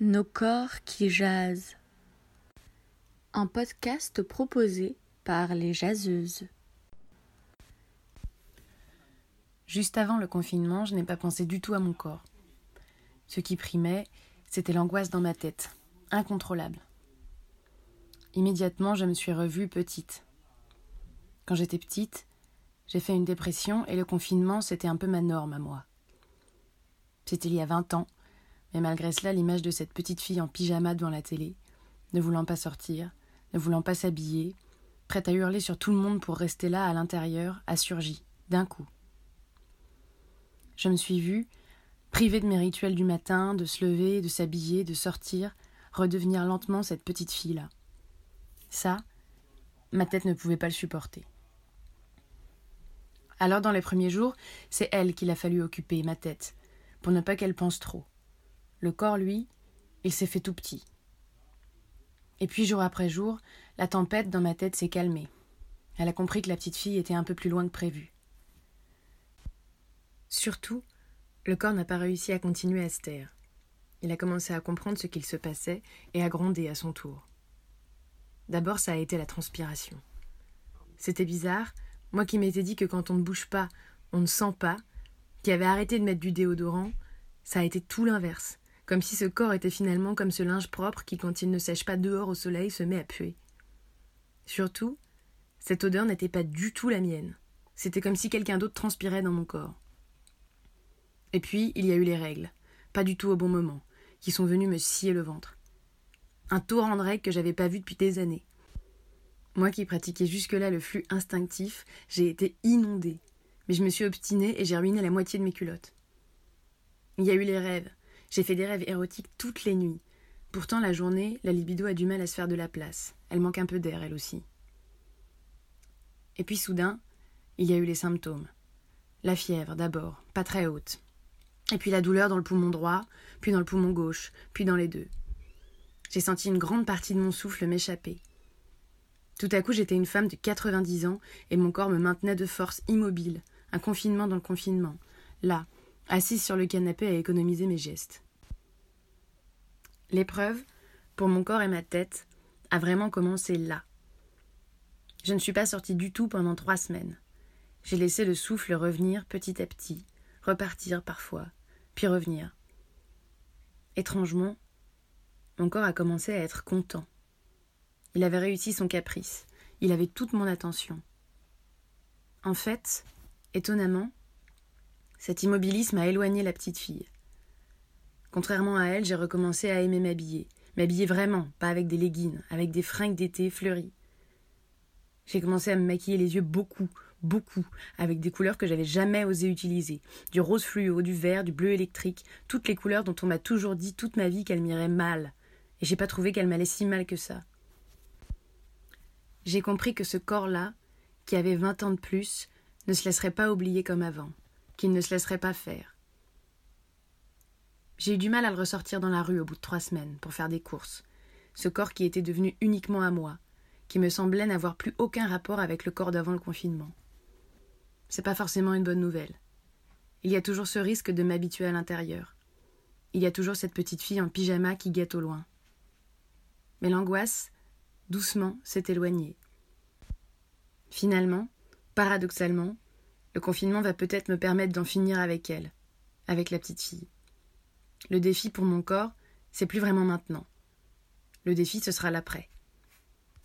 Nos corps qui jasent. Un podcast proposé par les jaseuses. Juste avant le confinement, je n'ai pas pensé du tout à mon corps. Ce qui primait, c'était l'angoisse dans ma tête, incontrôlable. Immédiatement, je me suis revue petite. Quand j'étais petite, j'ai fait une dépression et le confinement, c'était un peu ma norme à moi. C'était il y a vingt ans, mais malgré cela, l'image de cette petite fille en pyjama devant la télé, ne voulant pas sortir, ne voulant pas s'habiller, prête à hurler sur tout le monde pour rester là à l'intérieur, a surgi, d'un coup. Je me suis vue, privée de mes rituels du matin, de se lever, de s'habiller, de sortir, redevenir lentement cette petite fille-là. Ça, ma tête ne pouvait pas le supporter. Alors dans les premiers jours, c'est elle qu'il a fallu occuper, ma tête, pour ne pas qu'elle pense trop. Le corps, lui, il s'est fait tout petit. Et puis jour après jour, la tempête dans ma tête s'est calmée. Elle a compris que la petite fille était un peu plus loin que prévu. Surtout, le corps n'a pas réussi à continuer à se taire. Il a commencé à comprendre ce qu'il se passait et à gronder à son tour. D'abord, ça a été la transpiration. C'était bizarre, moi qui m'étais dit que quand on ne bouge pas, on ne sent pas, qui avait arrêté de mettre du déodorant, ça a été tout l'inverse, comme si ce corps était finalement comme ce linge propre qui, quand il ne sèche pas dehors au soleil, se met à puer. Surtout, cette odeur n'était pas du tout la mienne. C'était comme si quelqu'un d'autre transpirait dans mon corps. Et puis, il y a eu les règles, pas du tout au bon moment, qui sont venues me scier le ventre. Un torrent de règles que j'avais pas vu depuis des années. Moi qui pratiquais jusque-là le flux instinctif, j'ai été inondée. Mais je me suis obstinée et j'ai ruiné la moitié de mes culottes. Il y a eu les rêves. J'ai fait des rêves érotiques toutes les nuits. Pourtant, la journée, la libido a du mal à se faire de la place. Elle manque un peu d'air, elle aussi. Et puis soudain, il y a eu les symptômes. La fièvre, d'abord, pas très haute. Et puis la douleur dans le poumon droit, puis dans le poumon gauche, puis dans les deux. J'ai senti une grande partie de mon souffle m'échapper. Tout à coup, j'étais une femme de 90 ans et mon corps me maintenait de force immobile, un confinement dans le confinement, là, assise sur le canapé à économiser mes gestes. L'épreuve, pour mon corps et ma tête, a vraiment commencé là. Je ne suis pas sortie du tout pendant trois semaines. J'ai laissé le souffle revenir petit à petit, repartir parfois, puis revenir. Étrangement, mon corps a commencé à être content. Il avait réussi son caprice, il avait toute mon attention. En fait, étonnamment, cet immobilisme a éloigné la petite fille. Contrairement à elle, j'ai recommencé à aimer m'habiller. M'habiller vraiment, pas avec des leggings, avec des fringues d'été fleuries. J'ai commencé à me maquiller les yeux beaucoup, beaucoup, avec des couleurs que j'avais jamais osé utiliser. Du rose fluo, du vert, du bleu électrique, toutes les couleurs dont on m'a toujours dit toute ma vie qu'elles m'iraient mal. Et j'ai pas trouvé qu'elles m'allaient si mal que ça. J'ai compris que ce corps-là, qui avait vingt ans de plus, ne se laisserait pas oublier comme avant qu'il ne se laisserait pas faire. J'ai eu du mal à le ressortir dans la rue au bout de trois semaines pour faire des courses. Ce corps qui était devenu uniquement à moi, qui me semblait n'avoir plus aucun rapport avec le corps d'avant le confinement. C'est pas forcément une bonne nouvelle. Il y a toujours ce risque de m'habituer à l'intérieur. Il y a toujours cette petite fille en pyjama qui guette au loin. Mais l'angoisse, doucement, s'est éloignée. Finalement, paradoxalement, le confinement va peut-être me permettre d'en finir avec elle, avec la petite fille. Le défi pour mon corps, c'est plus vraiment maintenant. Le défi, ce sera l'après.